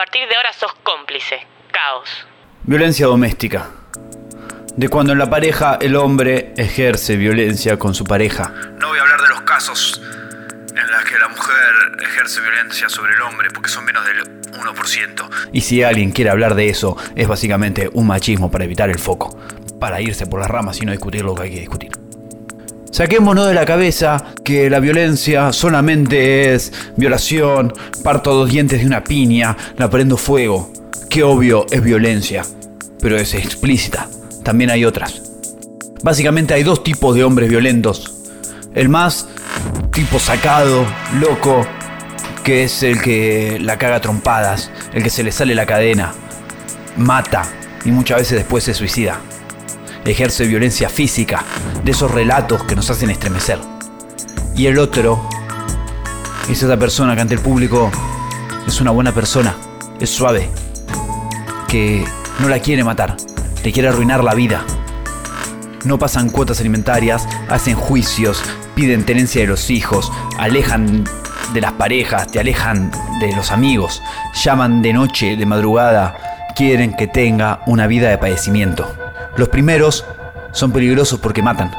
partir de ahora sos cómplice. Caos. Violencia doméstica. De cuando en la pareja el hombre ejerce violencia con su pareja. No voy a hablar de los casos en los que la mujer ejerce violencia sobre el hombre, porque son menos del 1%. Y si alguien quiere hablar de eso, es básicamente un machismo para evitar el foco, para irse por las ramas y no discutir lo que hay que discutir. Saquémonos de la cabeza que la violencia solamente es violación, parto dos dientes de una piña, la prendo fuego. Que obvio es violencia, pero es explícita. También hay otras. Básicamente hay dos tipos de hombres violentos. El más tipo sacado, loco, que es el que la caga trompadas, el que se le sale la cadena, mata y muchas veces después se suicida. Ejerce violencia física, de esos relatos que nos hacen estremecer. Y el otro es esa persona que ante el público es una buena persona, es suave, que no la quiere matar, le quiere arruinar la vida. No pasan cuotas alimentarias, hacen juicios, piden tenencia de los hijos, alejan de las parejas, te alejan de los amigos, llaman de noche, de madrugada, quieren que tenga una vida de padecimiento. Los primeros son peligrosos porque matan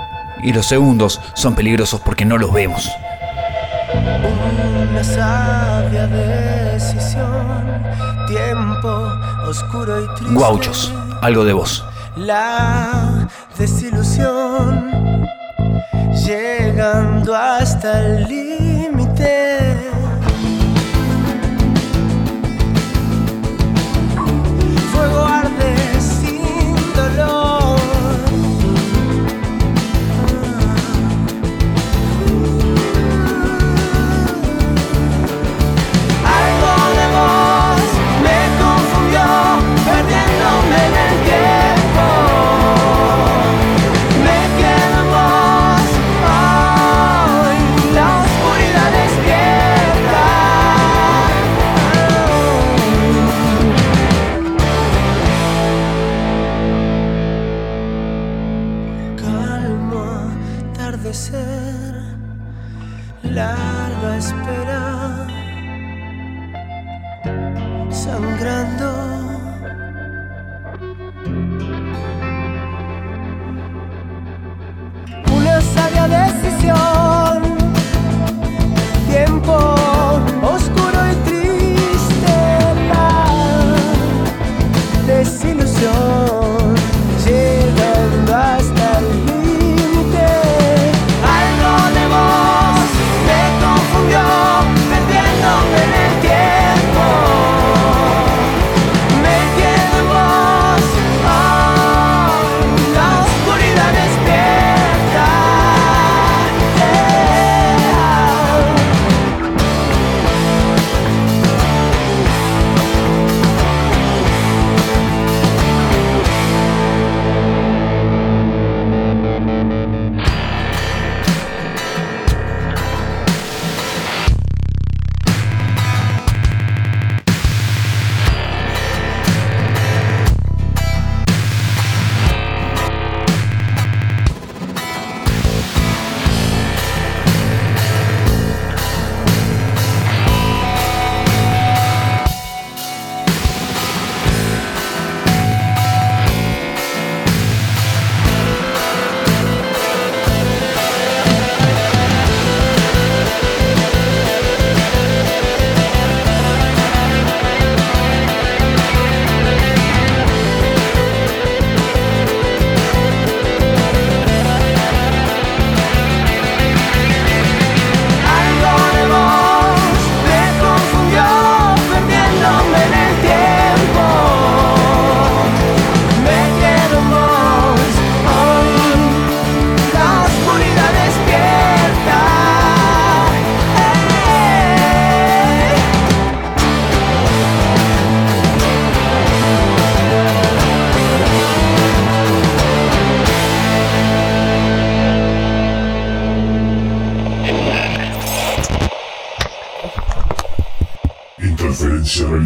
y los segundos son peligrosos porque no los vemos. Una sabia decisión, tiempo oscuro y triste. Guauchos, algo de vos. La desilusión, llegando hasta el límite.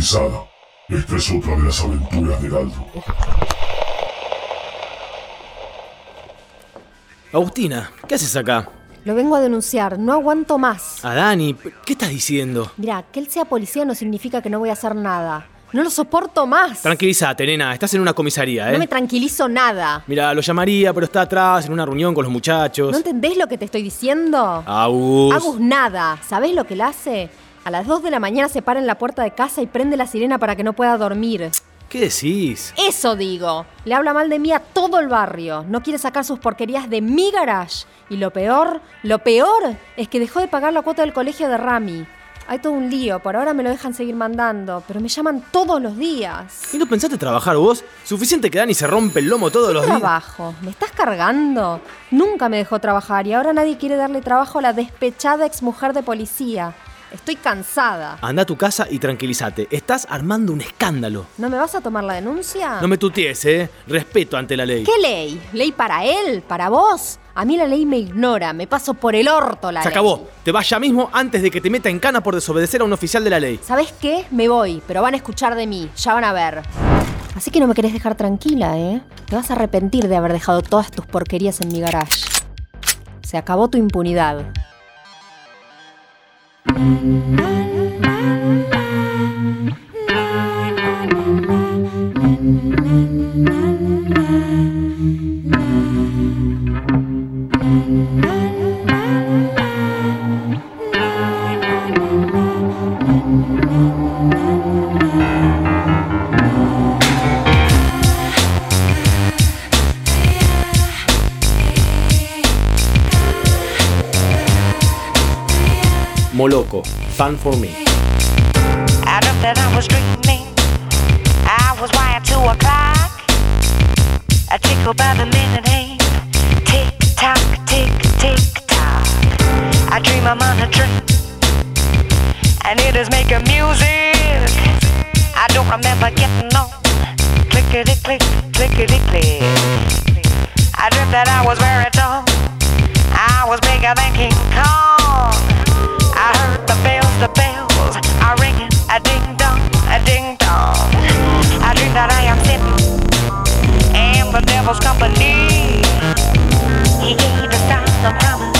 Esta es otra de las aventuras de Galdo. Agustina, ¿qué haces acá? Lo vengo a denunciar, no aguanto más. A Dani, ¿qué estás diciendo? Mira, que él sea policía no significa que no voy a hacer nada. No lo soporto más. Tranquilízate, nena. Estás en una comisaría, ¿eh? No me tranquilizo nada. Mira, lo llamaría, pero está atrás en una reunión con los muchachos. ¿No entendés lo que te estoy diciendo? Agus. Agus nada. ¿Sabés lo que él hace? A las 2 de la mañana se para en la puerta de casa y prende la sirena para que no pueda dormir. ¿Qué decís? Eso digo. Le habla mal de mí a todo el barrio. No quiere sacar sus porquerías de mi garage. Y lo peor, lo peor es que dejó de pagar la cuota del colegio de Rami. Hay todo un lío, por ahora me lo dejan seguir mandando, pero me llaman todos los días. ¿Y no pensaste trabajar vos? Suficiente que dan y se rompe el lomo todos los días. Trabajo, ¿me estás cargando? Nunca me dejó trabajar y ahora nadie quiere darle trabajo a la despechada exmujer de policía. Estoy cansada. Anda a tu casa y tranquilízate. Estás armando un escándalo. ¿No me vas a tomar la denuncia? No me tuties, ¿eh? Respeto ante la ley. ¿Qué ley? ¿Ley para él? ¿Para vos? A mí la ley me ignora, me paso por el orto la Se ley. acabó. Te vas ya mismo antes de que te meta en cana por desobedecer a un oficial de la ley. ¿Sabes qué? Me voy, pero van a escuchar de mí, ya van a ver. Así que no me querés dejar tranquila, ¿eh? Te vas a arrepentir de haber dejado todas tus porquerías en mi garage. Se acabó tu impunidad. Thank you. Fan for me. I dreamt that I was dreaming. I was wired to a clock. I tickle by the minute hand. Tick tock, tick, tick tock. I dream I'm on a train. And it is making music. I don't remember getting on. Clickety click, clickety click. I dreamt that I was very tall. I was bigger than King Kong. The bells, are ringing, a ding dong, a ding dong. I dream that I am sitting in the devil's company. He gave the sign of promise,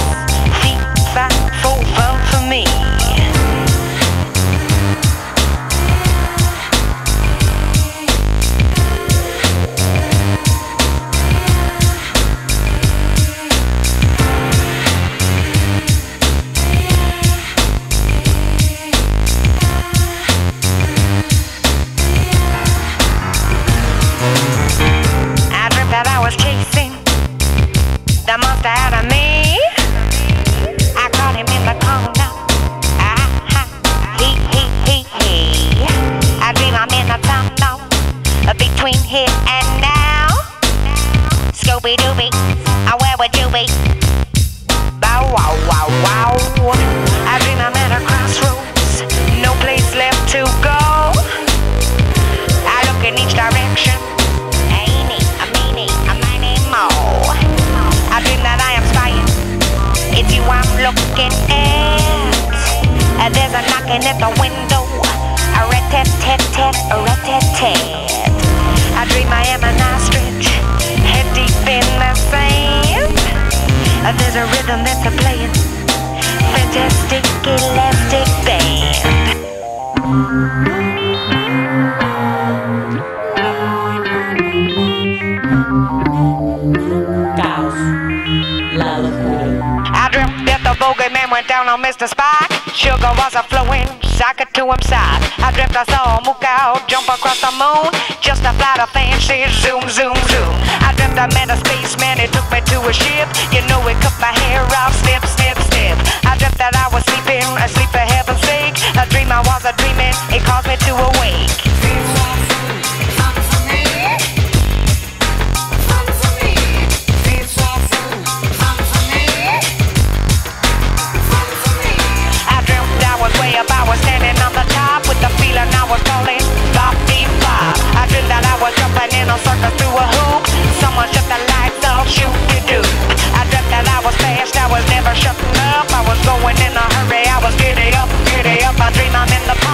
Scooby Dooby, uh, where would you be? Bow wow wow wow. I dream I'm at a crossroads, no place left to go. I look in each direction. Ain't a meanie, a miny mo. I dream that I am spying. It's you I'm looking at. There's a knocking at the window. A rat tat tat tat, a rat tat tat. I dream I am an there's a rhythm that's a playing. Fantastic elastic band. I dreamt that the bogeyman went down on Mr. Spock. Sugar was a flowing, socket to him side. I dreamt I saw a out jump across the moon. Just a flight of fancy zoom, zoom, zoom. I dreamt I met a spaceman, he took me to a ship. You know, he cut my hair off, snip, snip, snip. I dreamt that I was sleeping, asleep for heaven's sake. A dream I was a dreaming, it caused me to awake. I'm in the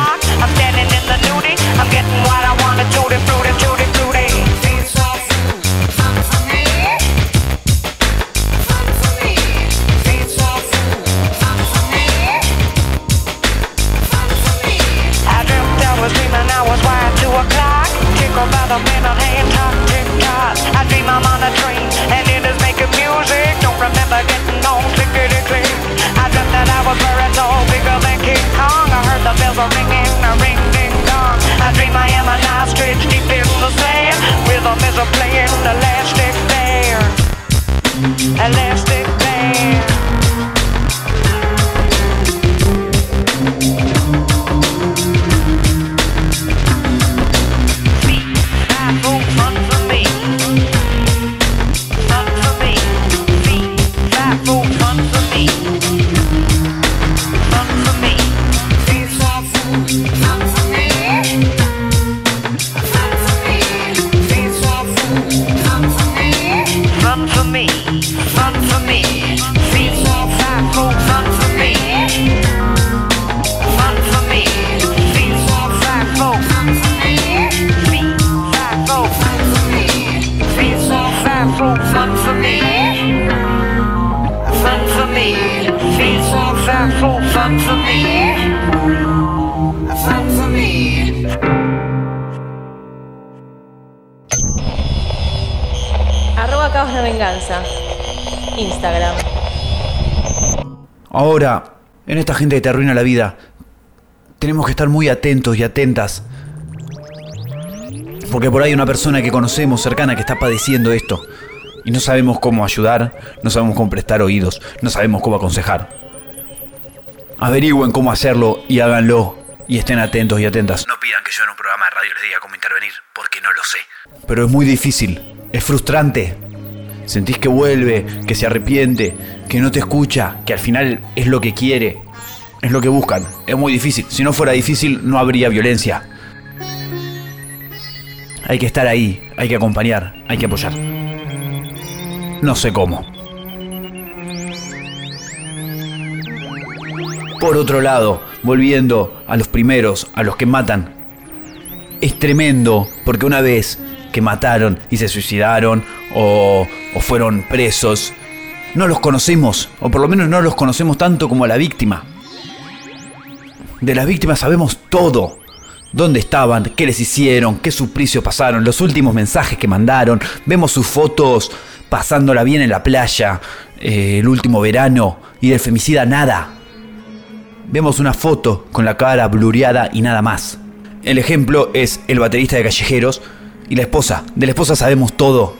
Venganza. Instagram. Ahora, en esta gente que te arruina la vida, tenemos que estar muy atentos y atentas. Porque por ahí hay una persona que conocemos cercana que está padeciendo esto. Y no sabemos cómo ayudar, no sabemos cómo prestar oídos, no sabemos cómo aconsejar. Averigüen cómo hacerlo y háganlo. Y estén atentos y atentas. No pidan que yo en un programa de radio les diga cómo intervenir, porque no lo sé. Pero es muy difícil, es frustrante. Sentís que vuelve, que se arrepiente, que no te escucha, que al final es lo que quiere, es lo que buscan. Es muy difícil. Si no fuera difícil, no habría violencia. Hay que estar ahí, hay que acompañar, hay que apoyar. No sé cómo. Por otro lado, volviendo a los primeros, a los que matan, es tremendo porque una vez que mataron y se suicidaron o, fueron presos, no los conocemos, o por lo menos no los conocemos tanto como a la víctima. De las víctimas sabemos todo. Dónde estaban, qué les hicieron, qué suplicio pasaron, los últimos mensajes que mandaron. Vemos sus fotos pasándola bien en la playa, eh, el último verano, y del femicida nada. Vemos una foto con la cara blureada y nada más. El ejemplo es el baterista de Callejeros y la esposa. De la esposa sabemos todo.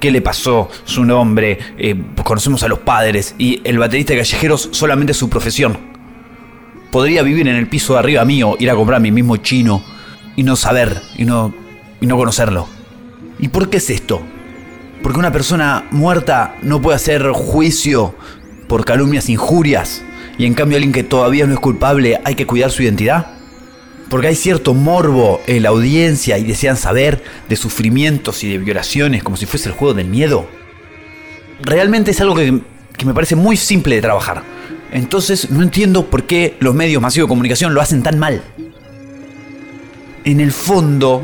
¿Qué le pasó? Su nombre, eh, conocemos a los padres y el baterista de Callejeros solamente su profesión. Podría vivir en el piso de arriba mío, ir a comprar mi mismo chino y no saber y no, y no conocerlo. ¿Y por qué es esto? Porque una persona muerta no puede hacer juicio por calumnias, injurias, y en cambio alguien que todavía no es culpable hay que cuidar su identidad. Porque hay cierto morbo en la audiencia y desean saber de sufrimientos y de violaciones como si fuese el juego del miedo. Realmente es algo que, que me parece muy simple de trabajar. Entonces no entiendo por qué los medios masivos de comunicación lo hacen tan mal. En el fondo,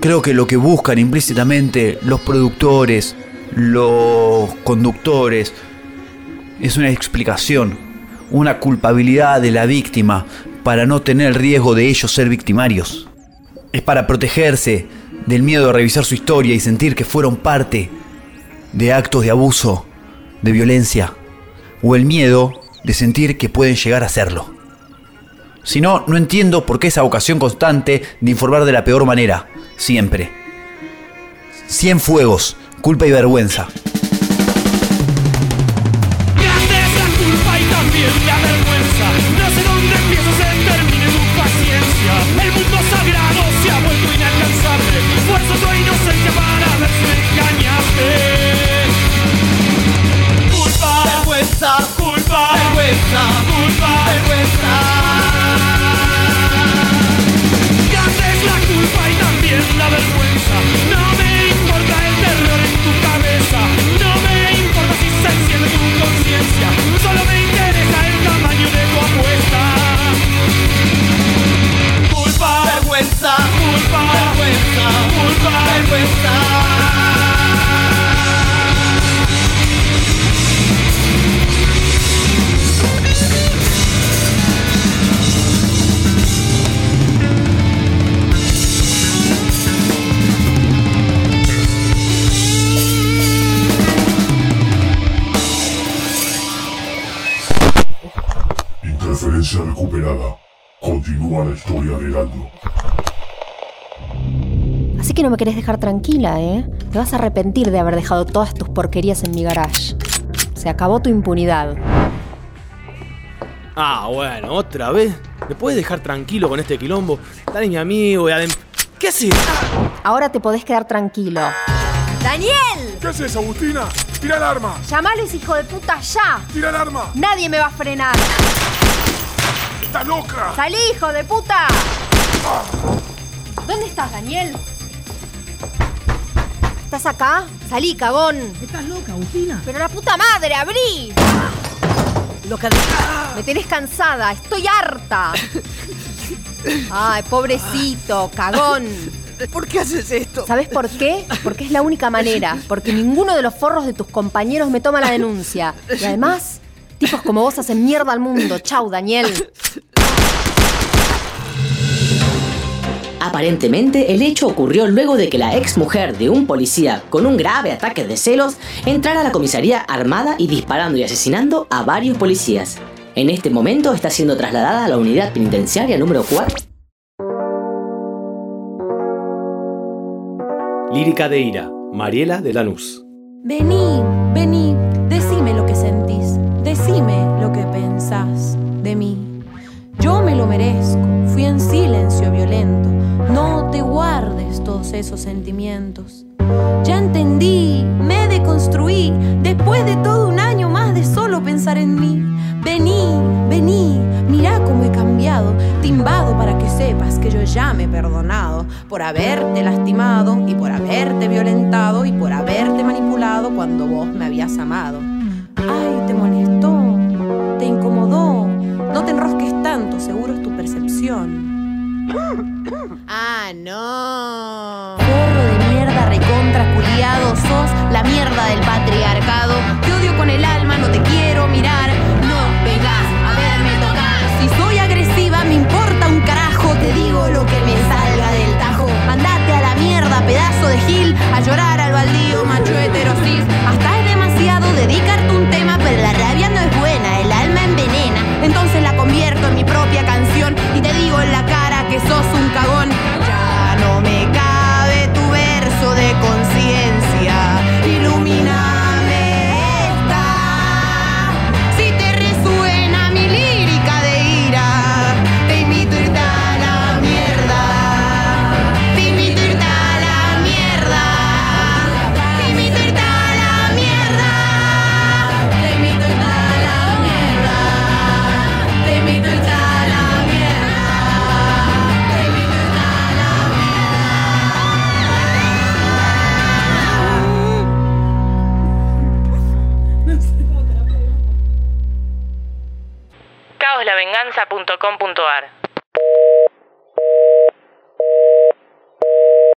creo que lo que buscan implícitamente los productores, los conductores, es una explicación, una culpabilidad de la víctima para no tener el riesgo de ellos ser victimarios. Es para protegerse del miedo de revisar su historia y sentir que fueron parte de actos de abuso, de violencia, o el miedo de sentir que pueden llegar a serlo. Si no, no entiendo por qué esa vocación constante de informar de la peor manera, siempre. Cien fuegos, culpa y vergüenza. Recuperada. Continúa la historia de Heraldo. Así que no me querés dejar tranquila, ¿eh? Te vas a arrepentir de haber dejado todas tus porquerías en mi garage. Se acabó tu impunidad. Ah, bueno, otra vez. ¿Me puedes dejar tranquilo con este quilombo? Dale mi amigo y adem... ¿Qué haces? Ahora te podés quedar tranquilo. ¡Daniel! ¿Qué haces, Agustina? ¡Tira el arma! ¡Llamalo ese hijo de puta ya! ¡Tira el arma! ¡Nadie me va a frenar! ¡Estás loca! ¡Salí, hijo de puta! ¿Dónde estás, Daniel? ¿Estás acá? Salí, cagón. ¿Estás loca, Agustina? Pero la puta madre, abrí. Loca de... Me tenés cansada, estoy harta. Ay, pobrecito, cagón. ¿Por qué haces esto? ¿Sabes por qué? Porque es la única manera. Porque ninguno de los forros de tus compañeros me toma la denuncia. Y además, tipos como vos hacen mierda al mundo. Chau, Daniel. Aparentemente, el hecho ocurrió luego de que la ex mujer de un policía con un grave ataque de celos entrara a la comisaría armada y disparando y asesinando a varios policías. En este momento está siendo trasladada a la unidad penitenciaria número 4. Lírica de ira, Mariela de Lanús. Vení, vení, decime lo que pensás de mí. Yo me lo merezco, fui en silencio violento, no te guardes todos esos sentimientos. Ya entendí, me deconstruí, después de todo un año más de solo pensar en mí. Vení, vení, mirá cómo he cambiado, timbado para que sepas que yo ya me he perdonado por haberte lastimado y por haberte violentado y por haberte manipulado cuando vos me habías amado. Ay, te molestó, te incomodó, no te enrosques tanto, seguro es tu percepción. Ah, no. Forro de mierda recontra culiado, sos la mierda del patriarcado. Te odio